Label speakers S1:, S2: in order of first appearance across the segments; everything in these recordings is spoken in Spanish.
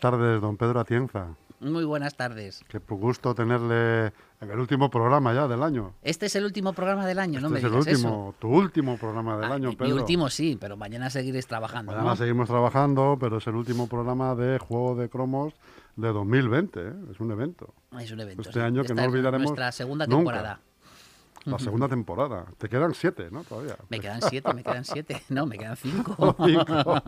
S1: buenas tardes, don Pedro Atienza.
S2: Muy buenas tardes.
S1: Qué gusto tenerle en el último programa ya del año.
S2: Este es el último programa del año, no
S1: Este
S2: me
S1: es el último, tu último programa del
S2: Ah,
S1: año,
S2: mi-
S1: Pedro.
S2: Mi último sí, pero mañana seguiréis trabajando.
S1: Mañana
S2: ¿no?
S1: seguimos trabajando, pero es el último programa de Juego de Cromos de 2020. ¿eh? Es un evento.
S2: Es un evento.
S1: Este
S2: sí.
S1: año que no olvidaremos
S2: Nuestra segunda
S1: nunca. La segunda temporada. Te quedan siete, ¿no? Todavía.
S2: Me quedan siete, me quedan siete. No, me quedan cinco.
S1: Cinco.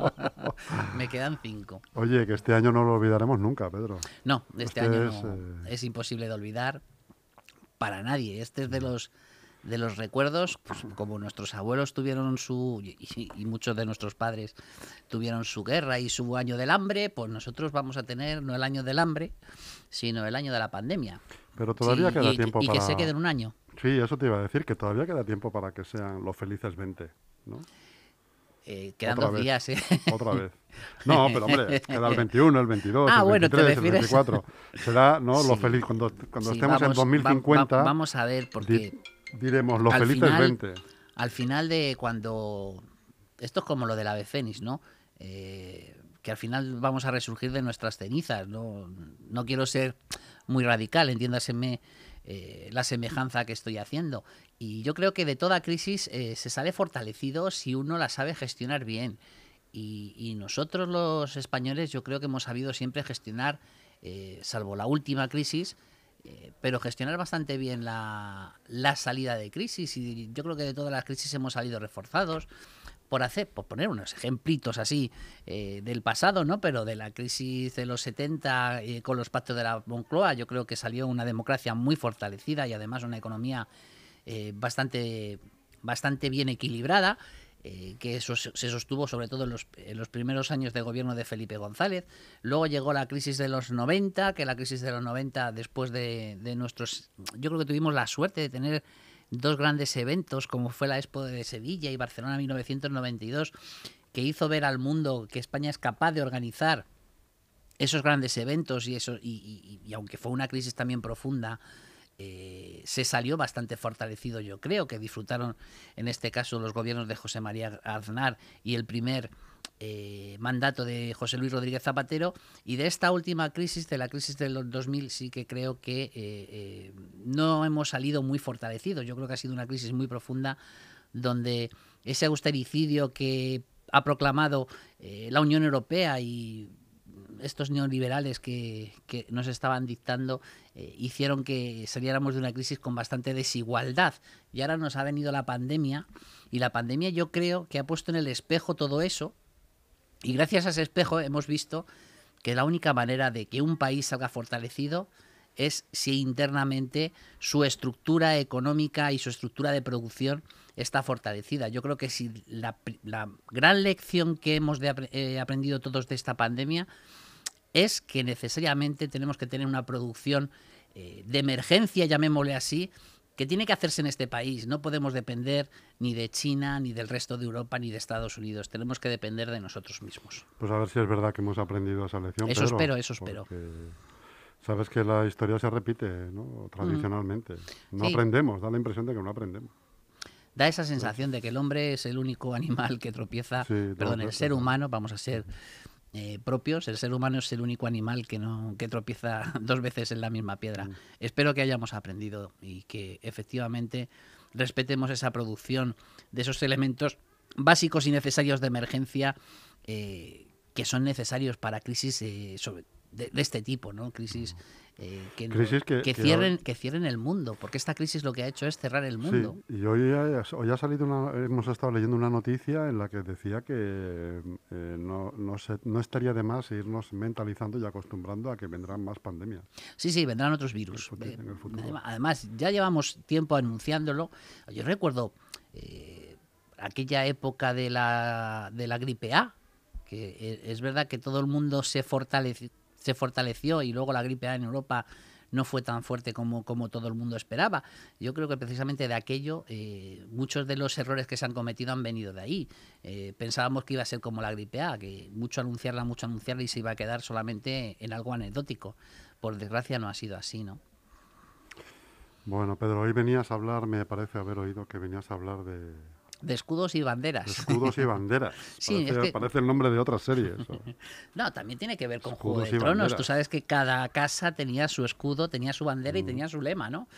S2: me quedan cinco.
S1: Oye, que este año no lo olvidaremos nunca, Pedro.
S2: No, este,
S1: Este
S2: año
S1: es,
S2: no,
S1: eh,
S2: es imposible de olvidar para nadie. Este es de los de los recuerdos, pues, como nuestros abuelos tuvieron su y, y muchos de nuestros padres tuvieron su guerra y su año del hambre, pues nosotros vamos a tener no el año del hambre, sino el año de la pandemia.
S1: Pero todavía
S2: Sí,
S1: queda
S2: y,
S1: tiempo
S2: y
S1: para...
S2: que se quede en un año.
S1: Sí, eso te iba a decir, que todavía queda tiempo para que sean los felices 20, ¿no?
S2: Eh, quedan
S1: Otra
S2: dos
S1: vez.
S2: días, ¿eh?
S1: Otra vez. No, pero hombre, queda el 21, el 22,
S2: Ah,
S1: el
S2: bueno, te
S1: 23, el
S2: refieres-
S1: 24. Será, ¿no? Lo
S2: Sí.
S1: feliz. Cuando, cuando
S2: Sí,
S1: estemos
S2: vamos-
S1: en
S2: va-
S1: 2050,
S2: va- vamos a ver, porque
S1: di- diremos los felices
S2: final-
S1: 20.
S2: al final de cuando esto es como lo del ave fénix no Eh, que al final vamos a resurgir de nuestras cenizas no no quiero ser muy radical entiéndaseme eh, la semejanza que estoy haciendo. Y yo creo que de toda crisis eh, se sale fortalecido si uno la sabe gestionar bien. Y, nosotros los españoles yo creo que hemos sabido siempre gestionar eh, salvo la última crisis pero gestionar bastante bien la, la salida de crisis. Y yo creo que de todas las crisis hemos salido reforzados por hacer, por poner unos ejemplitos así eh, del pasado, ¿no? Pero de la crisis de los 70 eh, con los pactos de la Moncloa, yo creo que salió una democracia muy fortalecida y además una economía eh, bastante, bastante bien equilibrada, que eso se sostuvo sobre todo en los, primeros años de gobierno de Felipe González. Luego llegó la crisis de los 90, que la crisis de los 90 después de, de nuestros... Yo creo que tuvimos la suerte de tener dos grandes eventos, como fue la Expo de Sevilla y Barcelona 1992, que hizo ver al mundo que España es capaz de organizar esos grandes eventos y eso y, y- y aunque fue una crisis también profunda eh, se salió bastante fortalecido yo creo que disfrutaron en este caso los gobiernos de José María Aznar y el primer eh, mandato de José Luis Rodríguez Zapatero. Y de esta última crisis de la crisis de los 2000 sí que creo que eh, no hemos salido muy fortalecidos. Yo creo que ha sido una crisis muy profunda donde ese austericidio que ha proclamado la Unión Europea y estos neoliberales que, que nos estaban dictando eh, hicieron que saliéramos de una crisis con bastante desigualdad. Y ahora nos ha venido la pandemia y la pandemia yo creo que ha puesto en el espejo todo eso y gracias a ese espejo hemos visto que la única manera de que un país salga fortalecido es si internamente su estructura económica y su estructura de producción está fortalecida. Yo creo que si la, la gran lección que hemos eh, aprendido todos de esta pandemia es que necesariamente tenemos que tener una producción eh, de emergencia, llamémosle así, que tiene que hacerse en este país. No podemos depender ni de China, ni del resto de Europa, ni de Estados Unidos. Tenemos que depender de nosotros mismos.
S1: Pues a ver si es verdad que hemos aprendido esa lección.
S2: Eso
S1: Pedro,
S2: espero, eso espero.
S1: Sabes que la historia se repite, ¿no? Tradicionalmente. No
S2: Mm. Sí.
S1: aprendemos, da la impresión de que no aprendemos.
S2: Da esa sensación de que el hombre es el único animal que tropieza,
S1: Sí,
S2: perdón, el ser
S1: ¿no?
S2: humano, vamos a ser eh, propios, el ser humano es el único animal que no que tropieza dos veces en la misma piedra.
S1: Mm.
S2: Espero que hayamos aprendido y que efectivamente respetemos esa producción de esos elementos básicos y necesarios de emergencia eh, que son necesarios para crisis eh, sobre- de, de este tipo, ¿no? Crisis, eh, que, cierren, que cierren el mundo, porque esta crisis lo que ha hecho es cerrar el mundo.
S1: Sí, y hoy ha, hoy ha salido una, hemos estado leyendo una noticia en la que decía que eh, no, no, se- no estaría de más irnos mentalizando y acostumbrando a que vendrán más pandemias.
S2: Sí, sí, vendrán otros virus.
S1: futuro-
S2: Eh,
S1: en el futuro.
S2: adema- Además, ya llevamos tiempo anunciándolo. Yo recuerdo eh, aquella época de la, de la gripe A, que es verdad que todo el mundo se fortaleció, se fortaleció y luego la gripe A en Europa no fue tan fuerte como, como todo el mundo esperaba. Yo creo que precisamente de aquello eh, muchos de los errores que se han cometido han venido de ahí. Eh, pensábamos que iba a ser como la gripe A, que mucho anunciarla, mucho anunciarla y se iba a quedar solamente en algo anecdótico. Por desgracia no ha sido así, ¿no?
S1: Bueno, Pedro, hoy venías a hablar, me parece haber oído que venías a hablar de,
S2: De escudos y banderas.
S1: escudos y banderas.
S2: sí,
S1: parece, parece, el nombre de otra serie. Eso.
S2: no, también tiene que ver con Juego de Tronos. Tú sabes que cada casa tenía su escudo, tenía su bandera y mm. tenía su lema, ¿no?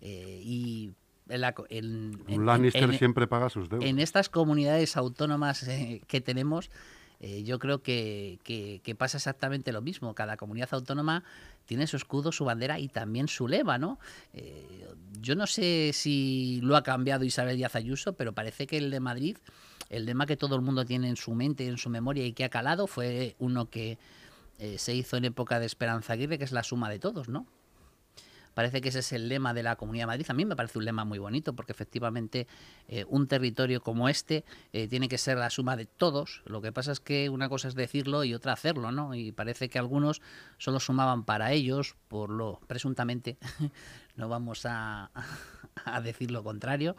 S2: Eh, y en,
S1: Un Lannister siempre paga sus deudas.
S2: En estas comunidades autónomas eh, que tenemos, eh, yo creo que, pasa exactamente lo mismo. Cada comunidad autónoma tiene su escudo, su bandera y también su lema, ¿no? Eh, yo no sé si lo ha cambiado Isabel Díaz Ayuso, pero parece que el de Madrid, el lema que todo el mundo tiene en su mente, en su memoria y que ha calado, fue uno que eh, se hizo en época de Esperanza Aguirre, que es la suma de todos, ¿no? Parece que ese es el lema de la Comunidad de Madrid. A mí me parece un lema muy bonito porque efectivamente eh, un territorio como este eh, tiene que ser la suma de todos. Lo que pasa es que una cosa es decirlo y otra hacerlo, ¿no? Y parece que algunos solo sumaban para ellos, por lo presuntamente, no vamos a, decir lo contrario,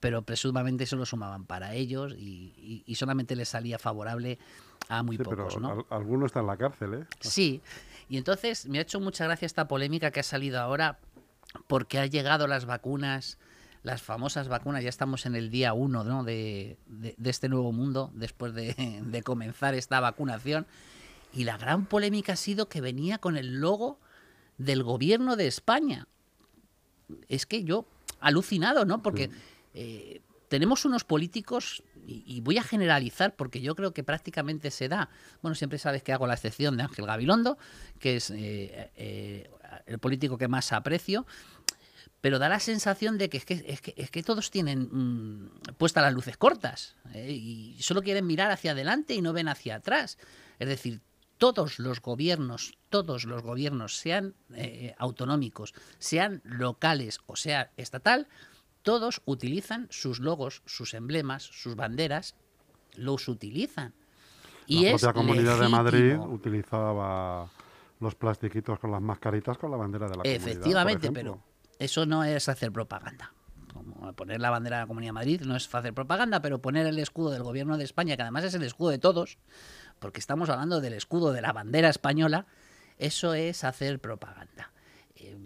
S2: pero presuntamente solo sumaban para ellos y, solamente les salía favorable a muy pocos. Pero ¿no?
S1: alguno está en la cárcel, ¿eh?
S2: Sí, y entonces me ha hecho mucha gracia esta polémica que ha salido ahora porque han llegado las vacunas, las famosas vacunas, ya estamos en el día uno ¿no? de, este nuevo mundo después de, comenzar esta vacunación. Y la gran polémica ha sido que venía con el logo del gobierno de España. Es que yo, alucinado, ¿no? Porque eh, tenemos unos políticos y, voy a generalizar porque yo creo que prácticamente se da. Bueno, siempre sabes que hago la excepción de Ángel Gabilondo, que es eh, eh, el político que más aprecio, pero da la sensación de que es que, es que, todos tienen mm, puestas las luces cortas eh, y solo quieren mirar hacia adelante y no ven hacia atrás. Es decir, todos los gobiernos, todos los gobiernos, sean autonómicos, sean locales o sea estatal, todos utilizan sus logos, sus emblemas, sus banderas, los utilizan.
S1: Y la propia Comunidad de Madrid utilizaba los plastiquitos con las mascaritas con la bandera de la
S2: Efectivamente,
S1: comunidad. Efectivamente,
S2: pero eso no es hacer propaganda. poner la bandera de la Comunidad de Madrid no es hacer propaganda, pero poner el escudo del Gobierno de España, que además es el escudo de todos, porque estamos hablando del escudo de la bandera española, eso es hacer propaganda. Eh,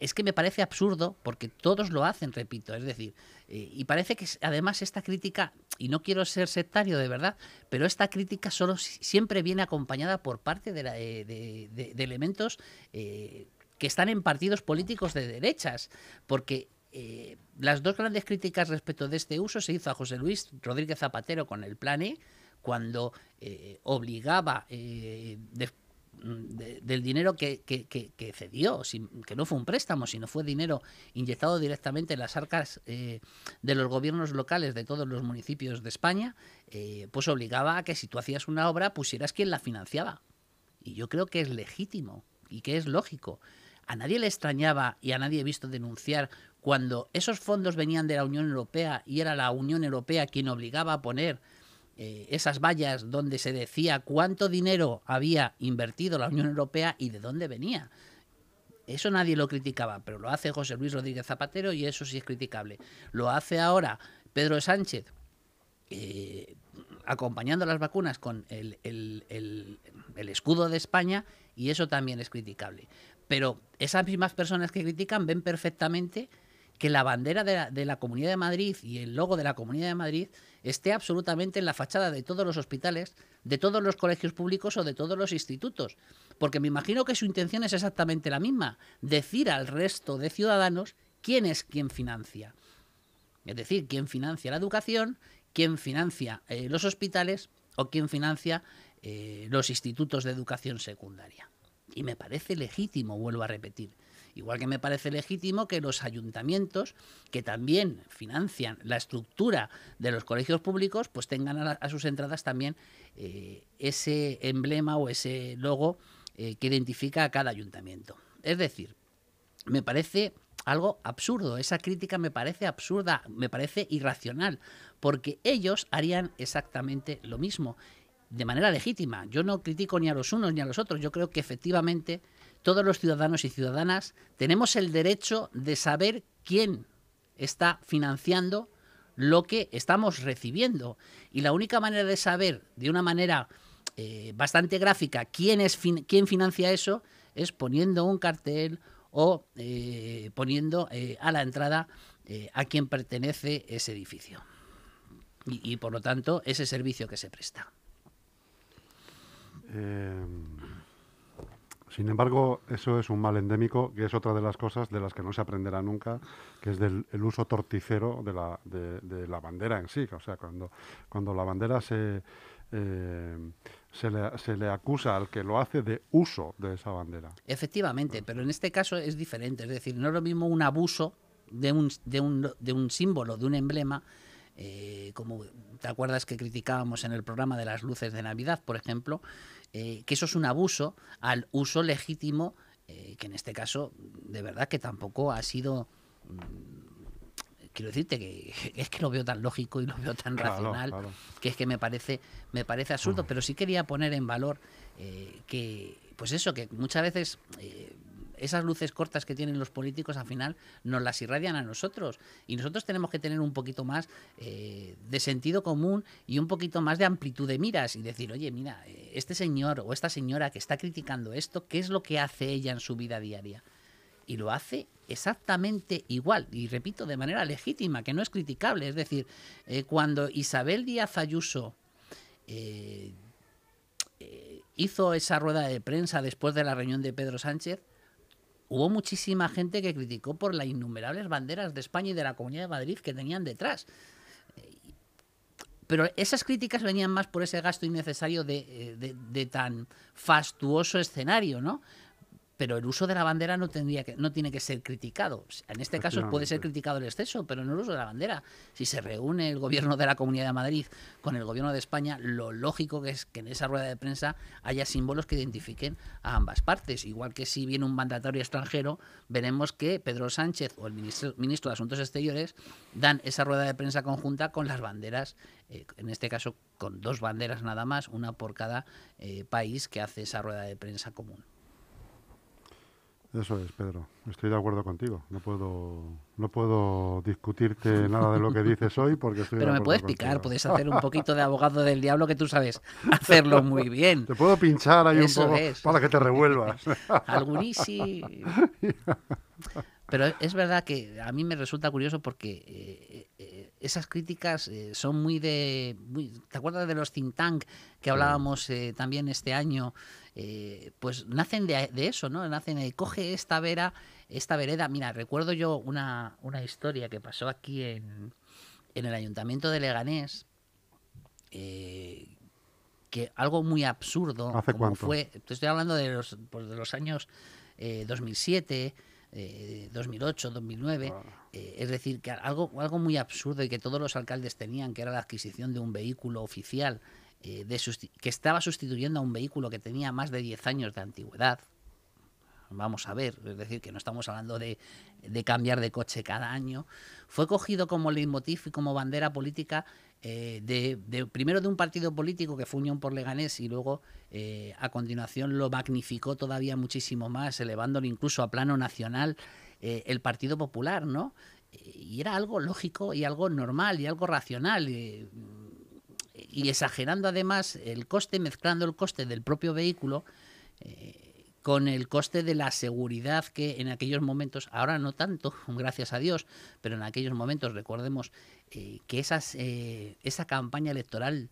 S2: es que me parece absurdo porque todos lo hacen, repito, es decir, eh, y parece que además esta crítica, y no quiero ser sectario de verdad, pero esta crítica solo siempre viene acompañada por parte de, eh, elementos que están en partidos políticos de derechas, porque las dos grandes críticas respecto de este uso se hizo a José Luis Rodríguez Zapatero con el Plan E, cuando obligaba del dinero que, cedió, que no fue un préstamo, sino fue dinero inyectado directamente en las arcas eh, de los gobiernos locales de todos los municipios de España, eh, pues obligaba a que si tú hacías una obra pusieras quien la financiaba. Y yo creo que es legítimo y que es lógico. A nadie le extrañaba y a nadie he visto denunciar cuando esos fondos venían de la Unión Europea y era la Unión Europea quien obligaba a poner eh, esas vallas donde se decía cuánto dinero había invertido la Unión Europea y de dónde venía. Eso nadie lo criticaba, pero lo hace José Luis Rodríguez Zapatero y eso sí es criticable. Lo hace ahora Pedro Sánchez, eh, acompañando las vacunas con el, el, escudo de España y eso también es criticable. Pero esas mismas personas que critican ven perfectamente que la bandera de la, Comunidad de Madrid y el logo de la Comunidad de Madrid esté absolutamente en la fachada de todos los hospitales, de todos los colegios públicos o de todos los institutos. Porque me imagino que su intención es exactamente la misma, decir al resto de ciudadanos quién es quien financia. Es decir, quién financia la educación, quién financia eh, los hospitales o quién financia eh, los institutos de educación secundaria. Y me parece legítimo, vuelvo a repetir. Igual que me parece legítimo que los ayuntamientos, que también financian la estructura de los colegios públicos, pues tengan a, sus entradas también eh, ese emblema o ese logo eh, que identifica a cada ayuntamiento. Es decir, me parece algo absurdo, esa crítica me parece absurda, me parece irracional, porque ellos harían exactamente lo mismo, de manera legítima. Yo no critico ni a los unos ni a los otros, yo creo que efectivamente todos los ciudadanos y ciudadanas tenemos el derecho de saber quién está financiando lo que estamos recibiendo. Y la única manera de saber de una manera eh, bastante gráfica quién, es quién financia eso es poniendo un cartel o eh, poniendo eh, a la entrada a quién pertenece ese edificio. y, por lo tanto ese servicio que se presta.
S1: Sin embargo, eso es un mal endémico, que es otra de las cosas de las que no se aprenderá nunca, que es del el uso torticero de la, de, la bandera en sí. O sea, cuando, cuando la bandera se, eh, se, le, se, le, acusa al que lo hace de uso de esa bandera.
S2: Efectivamente, pero en este caso es diferente. Es decir, no es lo mismo un abuso de un, de un, de un símbolo, de un emblema, eh, como te acuerdas que criticábamos en el programa de las luces de Navidad, por ejemplo, eh, que eso es un abuso al uso legítimo, eh, que en este caso, de verdad que tampoco ha sido mm, quiero decirte que es que lo veo tan lógico y lo veo tan racional que es que me parece me parece absurdo. Pero sí quería poner en valor que pues eso que muchas veces esas luces cortas que tienen los políticos al final nos las irradian a nosotros y nosotros tenemos que tener un poquito más eh, de sentido común y un poquito más de amplitud de miras y decir, oye, mira, eh, este señor o esta señora que está criticando esto, ¿qué es lo que hace ella en su vida diaria? Y lo hace exactamente igual, y repito, de manera legítima, que no es criticable. Es decir, eh, cuando Isabel Díaz Ayuso hizo esa rueda de prensa después de la reunión de Pedro Sánchez, hubo muchísima gente que criticó por las innumerables banderas de España y de la Comunidad de Madrid que tenían detrás. Pero esas críticas venían más por ese gasto innecesario de, de tan fastuoso escenario, ¿no? Pero el uso de la bandera no tendría que no tiene que ser criticado. En este caso puede ser criticado el exceso, pero no el uso de la bandera. Si se reúne el gobierno de la Comunidad de Madrid con el gobierno de España, lo lógico que es que en esa rueda de prensa haya símbolos que identifiquen a ambas partes. Igual que si viene un mandatario extranjero, veremos que Pedro Sánchez o el ministro, ministro de Asuntos Exteriores dan esa rueda de prensa conjunta con las banderas, eh, en este caso con dos banderas nada más, una por cada eh, país que hace esa rueda de prensa común.
S1: Eso es, Pedro. Estoy de acuerdo contigo. No puedo, no puedo discutirte nada de lo que dices hoy porque estoy.
S2: Pero me puedes picar, puedes hacer un poquito de abogado del diablo que tú sabes hacerlo muy bien.
S1: Te puedo pinchar ahí un poco para que te revuelvas.
S2: sí. Pero es verdad que a mí me resulta curioso porque eh, eh, esas críticas eh, son muy de... ¿Te acuerdas de los think tank que hablábamos también este año? Pues nacen de, eso, ¿no? Nacen de, coge esta vera, esta vereda. Mira, recuerdo yo una, una historia que pasó aquí en, en el ayuntamiento de Leganés, que algo muy absurdo
S1: ¿Hace
S2: como fue, estoy hablando de los, pues, de los años 2007, 2008, 2009. Eh, es decir, que algo, algo muy absurdo y que todos los alcaldes tenían, que era la adquisición de un vehículo oficial eh, de que estaba sustituyendo a un vehículo que tenía más de 10 años de antigüedad. Vamos a ver, es decir, que no estamos hablando de, de cambiar de coche cada año. Fue cogido como leitmotiv y como bandera política eh, de, primero de un partido político que fue Unión por Leganés y luego eh, a continuación lo magnificó todavía muchísimo más, elevándolo incluso a plano nacional eh, el Partido Popular, ¿no? Y era algo lógico y algo normal y algo racional. Y exagerando además el coste, mezclando el coste del propio vehículo con el coste de la seguridad que en aquellos momentos, ahora no tanto, gracias a Dios, pero en aquellos momentos recordemos eh, que esas, eh, esa campaña electoral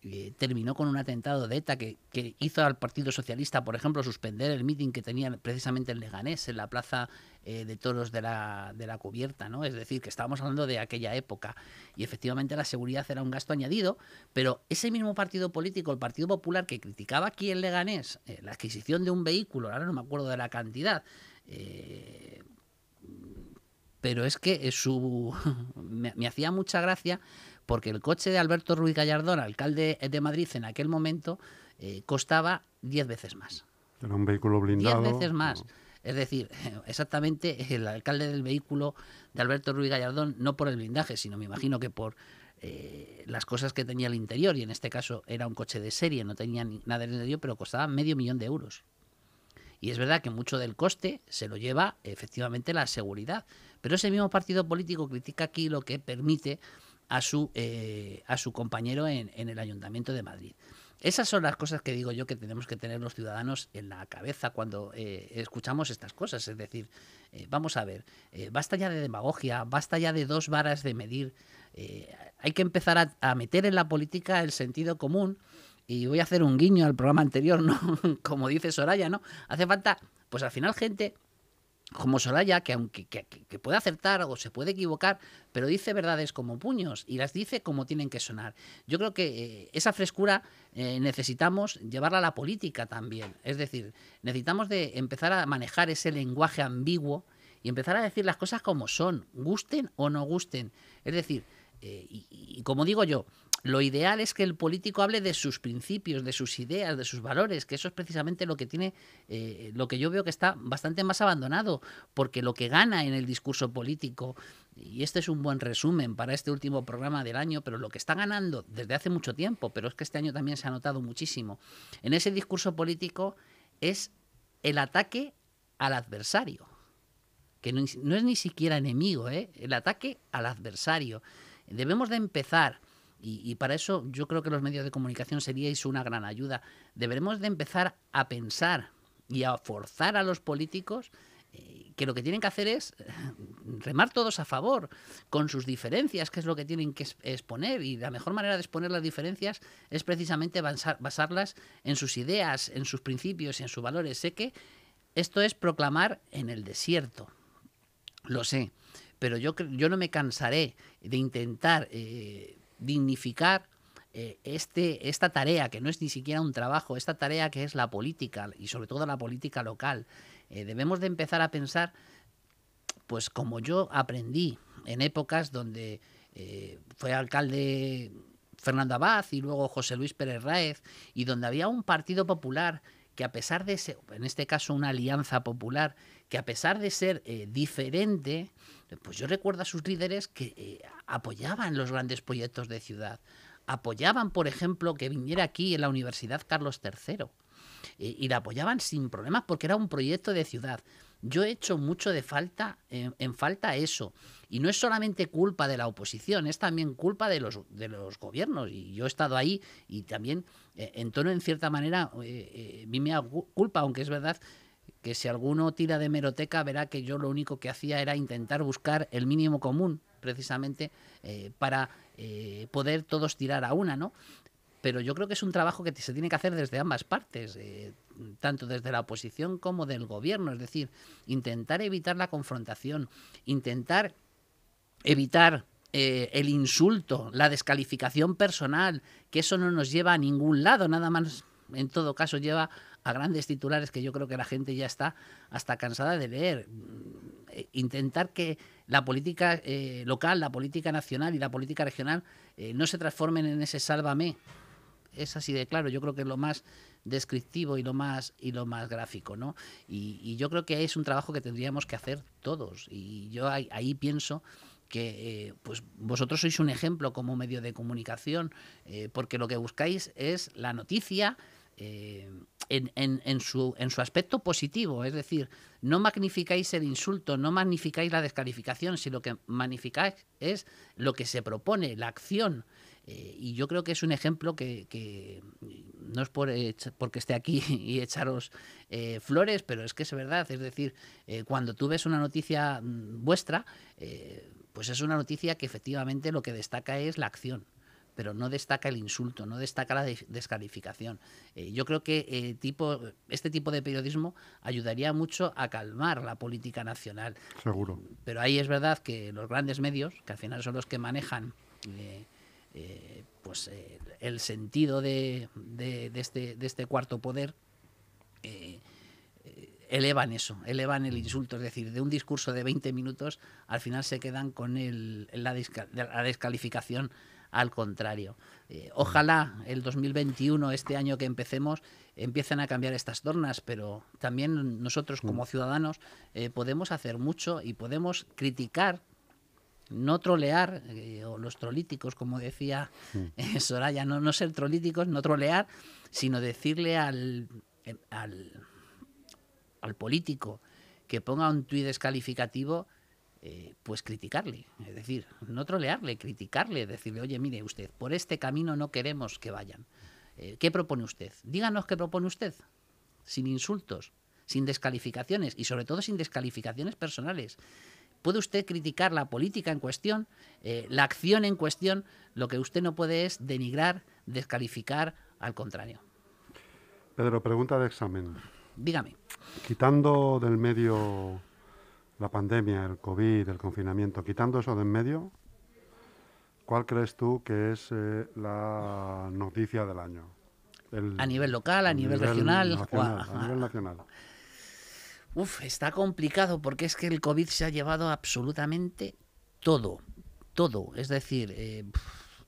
S2: eh, terminó con un atentado de ETA que, hizo al Partido Socialista, por ejemplo, suspender el mitin que tenía precisamente en Leganés, en la plaza eh, de toros de la, de la cubierta, ¿no? Es decir, que estábamos hablando de aquella época y efectivamente la seguridad era un gasto añadido, pero ese mismo partido político, el Partido Popular, que criticaba aquí en Leganés eh, la adquisición de un vehículo, ahora no me acuerdo de la cantidad, pero es que su me hacía mucha gracia porque el coche de Alberto Ruiz Gallardón, alcalde de Madrid en aquel momento, eh, costaba 10 veces más.
S1: Era un vehículo blindado.
S2: 10 veces más. Es decir, exactamente el alcalde del vehículo de Alberto Ruiz Gallardón, no por el blindaje, sino me imagino que por eh, las cosas que tenía el interior, y en este caso era un coche de serie, no tenía nada en el interior, pero costaba medio millón de euros. Y es verdad que mucho del coste se lo lleva efectivamente la seguridad. Pero ese mismo partido político critica aquí lo que permite a su, eh, a su compañero en, en, el Ayuntamiento de Madrid. esas son las cosas que digo yo que tenemos que tener los ciudadanos en la cabeza cuando eh, escuchamos estas cosas. Es decir, eh, vamos a ver, eh, basta ya de demagogia, basta ya de dos varas de medir. hay que empezar a, a, meter en la política el sentido común. Y voy a hacer un guiño al programa anterior, ¿no? Como dice Soraya, ¿no? Hace falta, pues al final, gente como Soraya, que aunque que, puede acertar o se puede equivocar, pero dice verdades como puños y las dice como tienen que sonar. Yo creo que eh, esa frescura eh, necesitamos llevarla a la política también. Es decir, necesitamos de empezar a manejar ese lenguaje ambiguo y empezar a decir las cosas como son, gusten o no gusten. Es decir, eh, y, como digo yo, lo ideal es que el político hable de sus principios, de sus ideas, de sus valores, que eso es precisamente lo que tiene, eh, lo que yo veo que está bastante más abandonado, porque lo que gana en el discurso político, y este es un buen resumen para este último programa del año, pero lo que está ganando desde hace mucho tiempo, pero es que este año también se ha notado muchísimo, en ese discurso político es el ataque al adversario, que no, es ni siquiera enemigo, ¿eh? el ataque al adversario. Debemos de empezar, y, para eso yo creo que los medios de comunicación seríais una gran ayuda, deberemos de empezar a pensar y a forzar a los políticos eh, que lo que tienen que hacer es eh, remar todos a favor, con sus diferencias, que es lo que tienen que exponer. Y la mejor manera de exponer las diferencias es precisamente basarlas en sus ideas, en sus principios y en sus valores. Sé que esto es proclamar en el desierto, lo sé pero yo, yo no me cansaré de intentar eh, dignificar eh, este, esta tarea, que no es ni siquiera un trabajo, esta tarea que es la política y sobre todo la política local. Eh, debemos de empezar a pensar, pues como yo aprendí en épocas donde fue alcalde Fernando Abad y luego José Luis Pérez Raez, y donde había un partido popular que a pesar de ser, en este caso una alianza popular, que a pesar de ser diferente, pues yo recuerdo a sus líderes que eh, apoyaban los grandes proyectos de ciudad. Apoyaban, por ejemplo, que viniera aquí en la Universidad Carlos III. y la apoyaban sin problemas porque era un proyecto de ciudad. Yo he hecho mucho de falta, en falta eso. Y no es solamente culpa de la oposición, es también culpa de los, de los gobiernos. Y yo he estado ahí y también eh, en tono, en cierta manera, eh, eh, me culpa, aunque es verdad que si alguno tira de meroteca verá que yo lo único que hacía era intentar buscar el mínimo común, precisamente eh, para eh, poder todos tirar a una, ¿no? Pero yo creo que es un trabajo que se tiene que hacer desde ambas partes, eh, tanto desde la oposición como del gobierno, es decir, intentar evitar la confrontación, intentar evitar el insulto, la descalificación personal, que eso no nos lleva a ningún lado, nada más en todo caso lleva a grandes titulares que yo creo que la gente ya está hasta cansada de leer. Eh, intentar que la política eh, local, la política nacional y la política regional eh, no se transformen en ese sálvame. Es así de claro, yo creo que es lo más descriptivo y lo más y lo más gráfico, ¿no? Y, yo creo que es un trabajo que tendríamos que hacer todos. Y yo ahí, pienso que pues vosotros sois un ejemplo como medio de comunicación, porque lo que buscáis es la noticia, eh, en, en, su, en su aspecto positivo, es decir, no magnificáis el insulto, no magnificáis la descalificación, sino que magnificáis es lo que se propone, la acción. Eh, y yo creo que es un ejemplo que, no es por porque esté aquí y echaros eh, flores, pero es que es verdad. Es decir, cuando tú ves una noticia mm, vuestra, pues es una noticia que efectivamente lo que destaca es la acción pero no destaca el insulto, no destaca la descalificación. Eh, yo creo que eh, tipo, este tipo de periodismo ayudaría mucho a calmar la política nacional.
S1: Seguro.
S2: Pero ahí es verdad que los grandes medios, que al final son los que manejan eh, pues, el sentido de, este, de este cuarto poder, elevan eso, elevan el insulto, es decir, de un discurso de 20 minutos, al final se quedan con el, la, la descalificación al contrario. Eh, ojalá el 2021, este año que empecemos, empiecen a cambiar estas tornas, pero también nosotros como mm. ciudadanos eh, podemos hacer mucho y podemos criticar, no trolear, eh, o los trolíticos, como decía mm. Soraya, no, no ser trolíticos, no trolear, sino decirle al, al, al político que ponga un tuit descalificativo, eh, pues criticarle, es decir, no trolearle, criticarle, decirle, oye, mire usted, por este camino no queremos que vayan. Eh, ¿Qué propone usted? Díganos qué propone usted, sin insultos, sin descalificaciones y sobre todo sin descalificaciones personales. Puede usted criticar la política en cuestión, eh, la acción en cuestión, lo que usted no puede es denigrar, descalificar, al contrario.
S1: Pedro, pregunta de examen.
S2: Dígame.
S1: Quitando del medio la pandemia, el COVID, el confinamiento, quitando eso de en medio, ¿cuál crees tú que es eh, la noticia del año?
S2: a nivel local, a, nivel, regional.
S1: a nivel nacional.
S2: Uf, está complicado porque es que el COVID se ha llevado absolutamente todo, todo. Es decir, eh,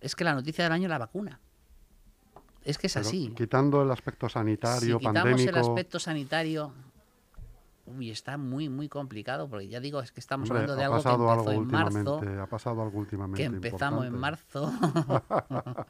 S2: es que la noticia del año es la vacuna. Es que es así.
S1: Quitando el aspecto sanitario,
S2: si quitamos el aspecto sanitario, uy, está muy, muy complicado, porque ya digo, es que estamos hablando de algo que empezó en marzo.
S1: Ha pasado algo últimamente.
S2: Que empezamos en marzo.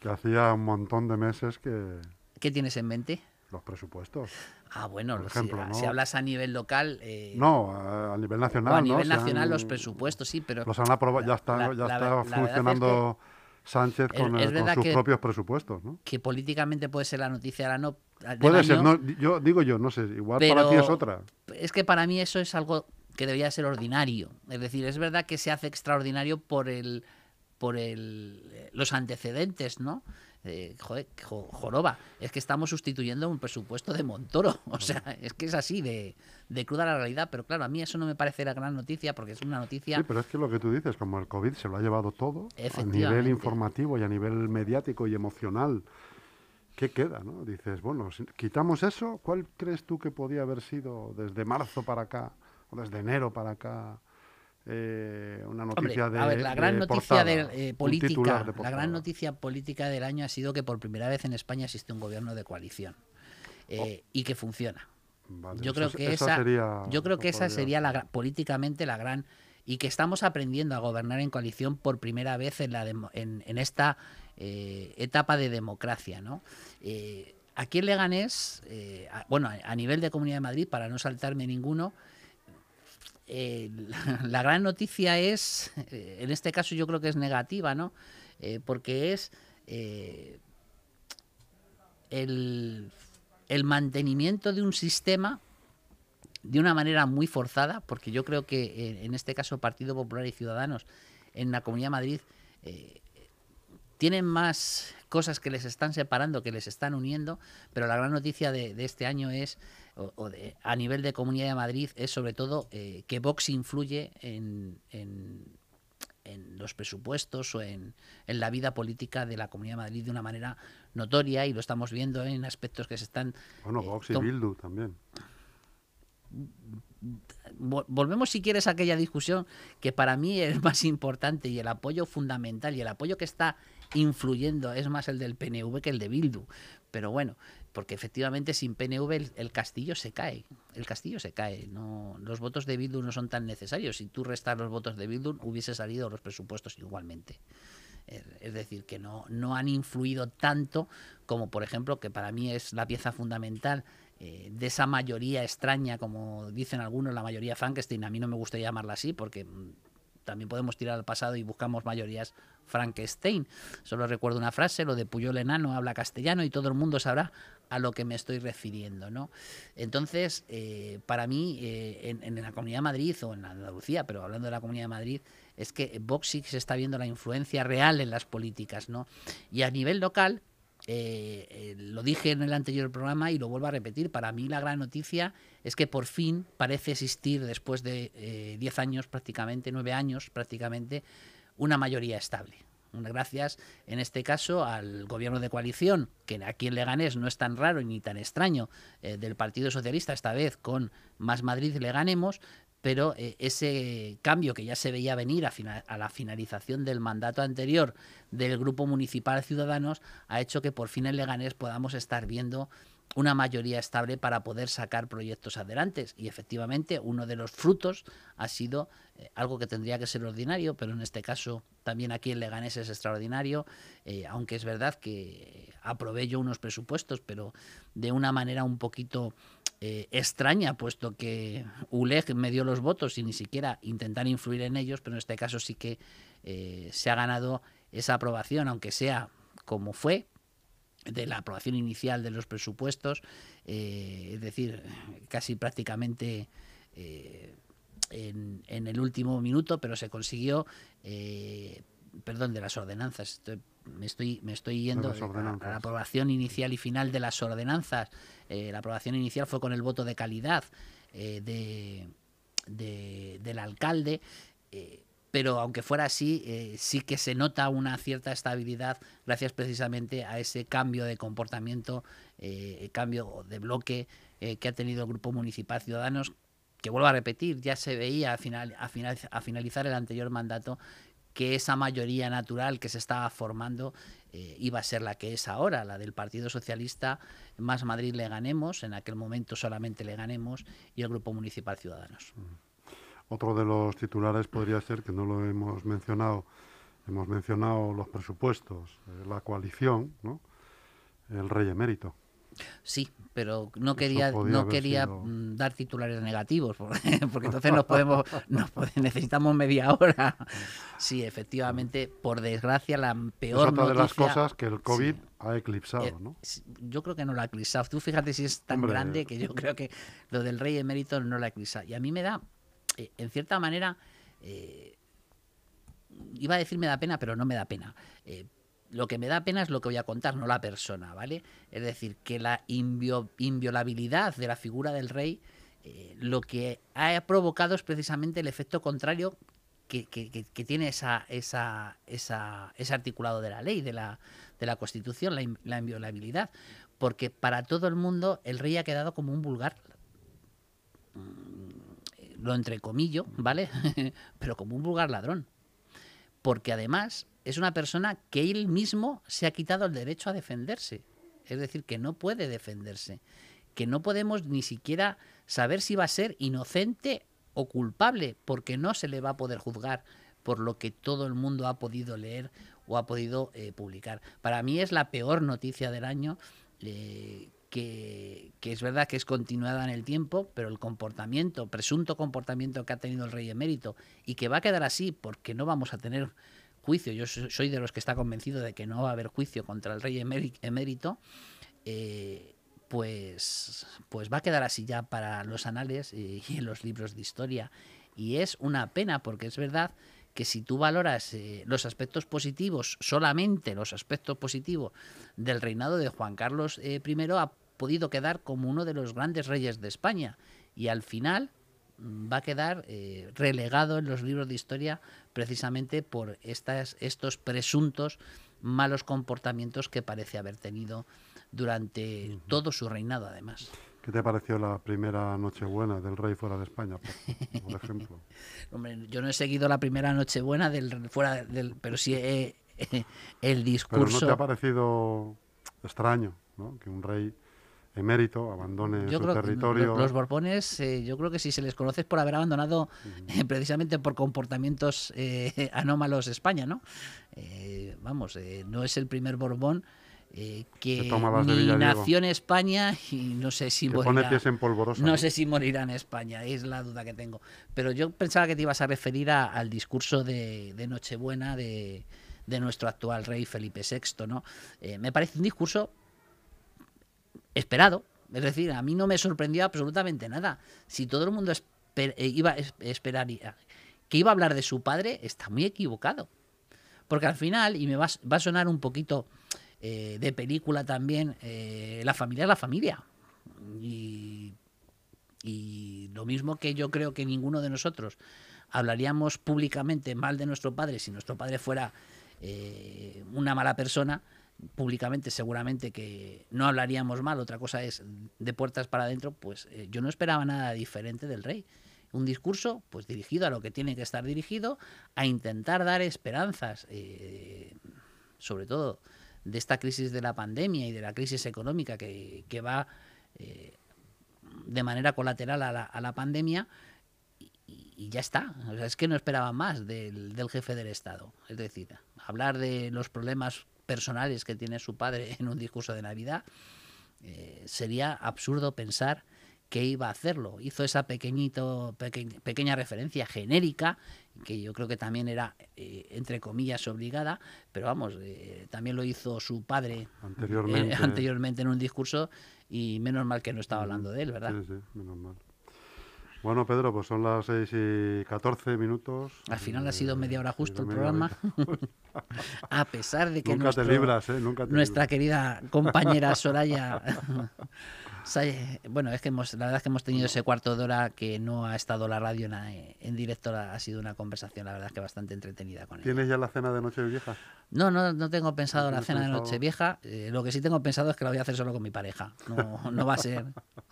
S1: que hacía un montón de meses que.
S2: ¿Qué tienes en mente?
S1: Los presupuestos.
S2: Ah, bueno, por ejemplo, si, hablas a nivel local. Eh,
S1: no, a nivel nacional. a
S2: nivel nacional, los presupuestos, sí, pero.
S1: Los han aprobado, ya está, ya está funcionando. Sánchez con, sus propios presupuestos, ¿no?
S2: Que políticamente puede ser la noticia la no.
S1: Puede ser, no, yo digo yo, no sé, igual para ti es otra.
S2: Es que para mí eso es algo que debería ser ordinario. Es decir, es verdad que se hace extraordinario por el por el, los antecedentes, ¿no? Eh, joder, joroba, es que estamos sustituyendo un presupuesto de Montoro. O sea, es que es así de, de, cruda la realidad. Pero claro, a mí eso no me parece la gran noticia porque es una noticia.
S1: Sí, pero es que lo que tú dices, como el COVID se lo ha llevado todo, a nivel informativo y a nivel mediático y emocional. ¿Qué queda? ¿no? Dices, bueno, si quitamos eso, ¿cuál crees tú que podía haber sido desde marzo para acá, o desde enero para acá, eh, una noticia de
S2: a ver, la gran noticia de, eh, política la gran noticia política del año ha sido que por primera vez en España existe un gobierno de coalición eh, oh. y que funciona. Yo, creo que esa, yo creo que esa sería la políticamente la gran y que estamos aprendiendo a gobernar en coalición por primera vez en la en, en, esta etapa de democracia no aquí en Leganés bueno a nivel de Comunidad de Madrid para no saltarme ninguno eh, la, gran noticia es, eh, en este caso yo creo que es negativa, ¿no? Eh, porque es el, mantenimiento de un sistema de una manera muy forzada, porque yo creo que en este caso Partido Popular y Ciudadanos en la Comunidad de Madrid tienen más cosas que les están separando, que les están uniendo, pero la gran noticia de, este año es, o, de, a nivel de Comunidad de Madrid, es sobre todo eh, que Vox influye en, en, los presupuestos o en, en, la vida política de la Comunidad de Madrid de una manera notoria y lo estamos viendo en aspectos que se están...
S1: Bueno, eh, Vox y Bildu también.
S2: Volvemos si quieres a aquella discusión que para mí es más importante y el apoyo fundamental y el apoyo que está influyendo es más el del PNV que el de Bildu. Pero bueno, porque efectivamente sin PNV el, castillo se cae. El castillo se cae. No, los votos de Bildu no son tan necesarios. Si tú restas los votos de Bildu, hubiese salido los presupuestos igualmente. Es decir, que no, no han influido tanto como, por ejemplo, que para mí es la pieza fundamental eh, de esa mayoría extraña, como dicen algunos, la mayoría Frankenstein. A mí no me gusta llamarla así porque mm, también podemos tirar al pasado y buscamos mayorías Frankenstein. Solo recuerdo una frase, lo de Puyol enano habla castellano y todo el mundo sabrá a lo que me estoy refiriendo. ¿no? Entonces, eh, para mí, eh, en, la Comunidad de Madrid o en Andalucía, pero hablando de la Comunidad de Madrid, es que Vox se está viendo la influencia real en las políticas. ¿no? Y a nivel local, eh, lo dije en el anterior programa y lo vuelvo a repetir, para mí la gran noticia es que por fin parece existir, después de 10 años prácticamente, 9 años prácticamente, una mayoría estable. Gracias, en este caso, al gobierno de coalición, que aquí en Leganés no es tan raro ni tan extraño, eh, del Partido Socialista, esta vez con Más Madrid le ganemos, pero eh, ese cambio que ya se veía venir a, a, la finalización del mandato anterior del Grupo Municipal Ciudadanos ha hecho que por fin en Leganés podamos estar viendo una mayoría estable para poder sacar proyectos adelante. Y efectivamente, uno de los frutos ha sido eh, algo que tendría que ser ordinario, pero en este caso también aquí en Leganés es extraordinario, eh, aunque es verdad que aprobé yo unos presupuestos, pero de una manera un poquito eh, extraña, puesto que ULEG me dio los votos sin ni siquiera intentar influir en ellos, pero en este caso sí que se ha ganado esa aprobación, aunque sea como fue, de la aprobación inicial de los presupuestos, eh, es decir, casi prácticamente eh, en, el último minuto, pero se consiguió, eh, perdón, de las ordenanzas. Me estoy me estoy yendo a, a, la aprobación inicial y final de las ordenanzas. la aprobación inicial fue con el voto de calidad de, de, del alcalde pero aunque fuera así, eh, sí que se nota una cierta estabilidad gracias precisamente a ese cambio de comportamiento, eh, cambio de bloque eh, que ha tenido el Grupo Municipal Ciudadanos, que vuelvo a repetir, ya se veía a, final, a, final, a finalizar el anterior mandato que esa mayoría natural que se estaba formando eh, iba a ser la que es ahora, la del Partido Socialista, más Madrid le ganemos, en aquel momento solamente le ganemos, y el Grupo Municipal Ciudadanos.
S1: Otro de los titulares podría ser, que no lo hemos mencionado, hemos mencionado los presupuestos, la coalición, ¿no? el rey emérito.
S2: Sí, pero no quería, no quería sido... Mm, dar titulares negativos, porque, porque entonces nos podemos, nos podemos, necesitamos media hora. Sí, efectivamente, por desgracia, la peor
S1: es otra
S2: noticia,
S1: de las cosas que el COVID sí, ha eclipsado, eh, ¿no?
S2: Yo creo que no lo ha eclipsado. Tú fíjate si es tan Hombre, grande que yo creo que lo del rey emérito no lo ha eclipsado. Y a mí me da eh, en cierta manera, eh, iba a decir me da pena, pero no me da pena. Eh, lo que me da pena es lo que voy a contar, no la persona, ¿vale? Es decir, que la invio, inviolabilidad de la figura del rey eh, lo que ha provocado es precisamente el efecto contrario que, que, que tiene esa, esa, esa, ese articulado de la ley, de la, de la Constitución, la, la inviolabilidad. Porque para todo el mundo el rey ha quedado como un vulgar lo entrecomillo, ¿vale? Pero como un vulgar ladrón. Porque además es una persona que él mismo se ha quitado el derecho a defenderse. Es decir, que no puede defenderse. Que no podemos ni siquiera saber si va a ser inocente o culpable, porque no se le va a poder juzgar por lo que todo el mundo ha podido leer o ha podido eh, publicar. Para mí es la peor noticia del año eh, que, es verdad que es continuada en el tiempo, pero el comportamiento, presunto comportamiento que ha tenido el rey emérito y que va a quedar así porque no vamos a tener juicio, yo soy de los que está convencido de que no va a haber juicio contra el rey emérito, eh, pues, pues va a quedar así ya para los anales y, en los libros de historia. Y es una pena porque es verdad que si tú valoras eh, los aspectos positivos, solamente los aspectos positivos del reinado de Juan Carlos eh, I, podido quedar como uno de los grandes reyes de España. Y al final mm, va a quedar eh, relegado en los libros de historia precisamente por estas, estos presuntos malos comportamientos que parece haber tenido durante uh -huh. todo su reinado, además.
S1: ¿Qué te pareció la primera Nochebuena del rey fuera de España, por, por ejemplo?
S2: Hombre, yo no he seguido la primera Nochebuena del fuera del, pero sí he, he, el discurso.
S1: Pero no te ha parecido extraño, ¿no? Que un rey emérito abandone
S2: yo
S1: su
S2: creo
S1: territorio.
S2: Que los Borbones, eh, yo creo que si se les conoce es por haber abandonado eh, precisamente por comportamientos eh, anómalos España, ¿no? Eh, vamos, eh, no es el primer Borbón eh, que ni nació en España y no sé si
S1: que
S2: morirá.
S1: En polvorosa,
S2: no, no, sé si morirá en España, es la duda que tengo. Pero yo pensaba que te ibas a referir a, al discurso de, de Nochebuena de, de, nuestro actual rey Felipe VI, ¿no? Eh, me parece un discurso esperado, es decir, a mí no me sorprendió absolutamente nada. Si todo el mundo eh, iba a esperaría que iba a hablar de su padre, está muy equivocado. Porque al final, y me va, va a sonar un poquito eh, de película también, eh, la familia es la familia. Y, lo mismo que yo creo que ninguno de nosotros hablaríamos públicamente mal de nuestro padre si nuestro padre fuera una mala persona, públicamente seguramente que no hablaríamos mal, otra cosa es de puertas para adentro, pues eh, yo no esperaba nada diferente del rey. Un discurso pues dirigido a lo que tiene que estar dirigido, a intentar dar esperanzas, eh, sobre todo de esta crisis de la pandemia y de la crisis económica que, que va eh, de manera colateral a la, a la pandemia y, ya está. Es que no esperaba más del, del, jefe del Estado. Es decir, hablar de los problemas personales que tiene su padre en un discurso de Navidad eh, sería absurdo pensar que iba a hacerlo. Hizo esa pequeñito, pequeña referencia genérica, que yo creo que también era, eh, entre comillas, obligada, pero vamos, eh, también lo hizo su padre
S1: anteriormente.
S2: Eh, anteriormente en un discurso y menos mal que no estaba hablando de él, ¿verdad?
S1: Sí, sí, menos mal. Bueno, Pedro, pues son las 6 y 14 minutos.
S2: Al final ha sido media hora justo el programa. a pesar de que
S1: Nunca te libras, ¿eh? Nunca te
S2: nuestra querida compañera Soraya bueno, es que hemos, la verdad es que hemos tenido ese cuarto de hora que no ha estado la radio en, directo, ha sido una conversación, la verdad es que bastante entretenida con ella.
S1: ¿Tienes ya la cena de Nochevieja?
S2: No, no, no tengo pensado la cena de Nochevieja. Eh, lo que sí tengo pensado es que la voy a hacer solo con mi pareja. No, no va a ser,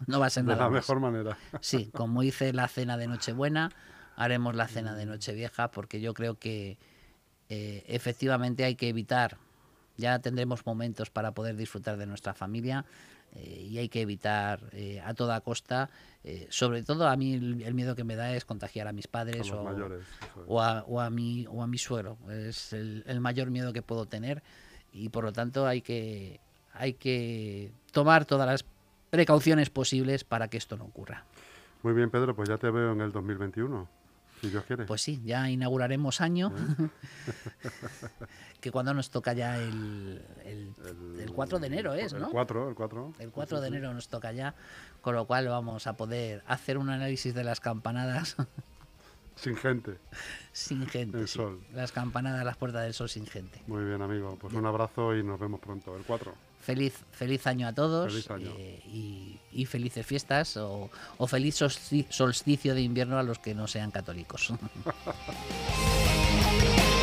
S2: no va a ser
S1: de
S2: nada.
S1: De la mejor manera.
S2: Sí, como hice la cena de Nochebuena, haremos la cena de Nochevieja porque yo creo que eh, efectivamente hay que evitar. Ya tendremos momentos para poder disfrutar de nuestra familia eh, y hay que evitar eh, a toda costa, eh, sobre todo a mí el, miedo que me da es contagiar a mis padres o, o, a, o, a, mi, o a mi suegro. Es el, mayor miedo que puedo tener y por lo tanto hay que, hay que tomar todas las precauciones posibles para que esto no ocurra.
S1: Muy bien, Pedro, pues ya te veo en el 2021.
S2: Pues sí, ya inauguraremos año. que cuando nos toca ya el, el, 4 de enero es, ¿no?
S1: El 4, el 4.
S2: El 4 de enero nos toca ya, con lo cual vamos a poder hacer un análisis de las campanadas.
S1: Sin gente.
S2: Sin gente. El sol. Las campanadas, las puertas del sol sin gente.
S1: Muy bien, amigo. Pues un abrazo y nos vemos pronto. El 4.
S2: Feliz, feliz año a todos eh, y, felices fiestas o, o feliz solsticio de invierno a los que no sean católicos.